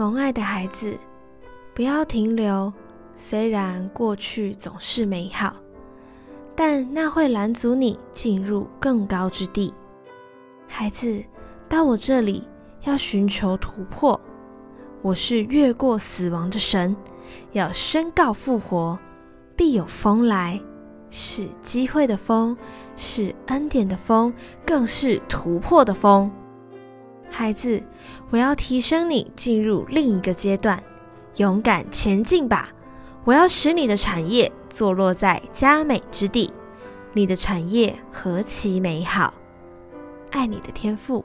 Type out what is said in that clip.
蒙爱的孩子，不要停留。虽然过去总是美好，但那会拦阻你进入更高之地。孩子，到我这里要寻求突破。我是越过死亡的神，要宣告复活，必有风来，是机会的风，是恩典的风，更是突破的风。孩子，我要提升你进入另一个阶段，勇敢前进吧！我要使你的产业坐落在佳美之地，你的产业何其美好！爱你的天赋。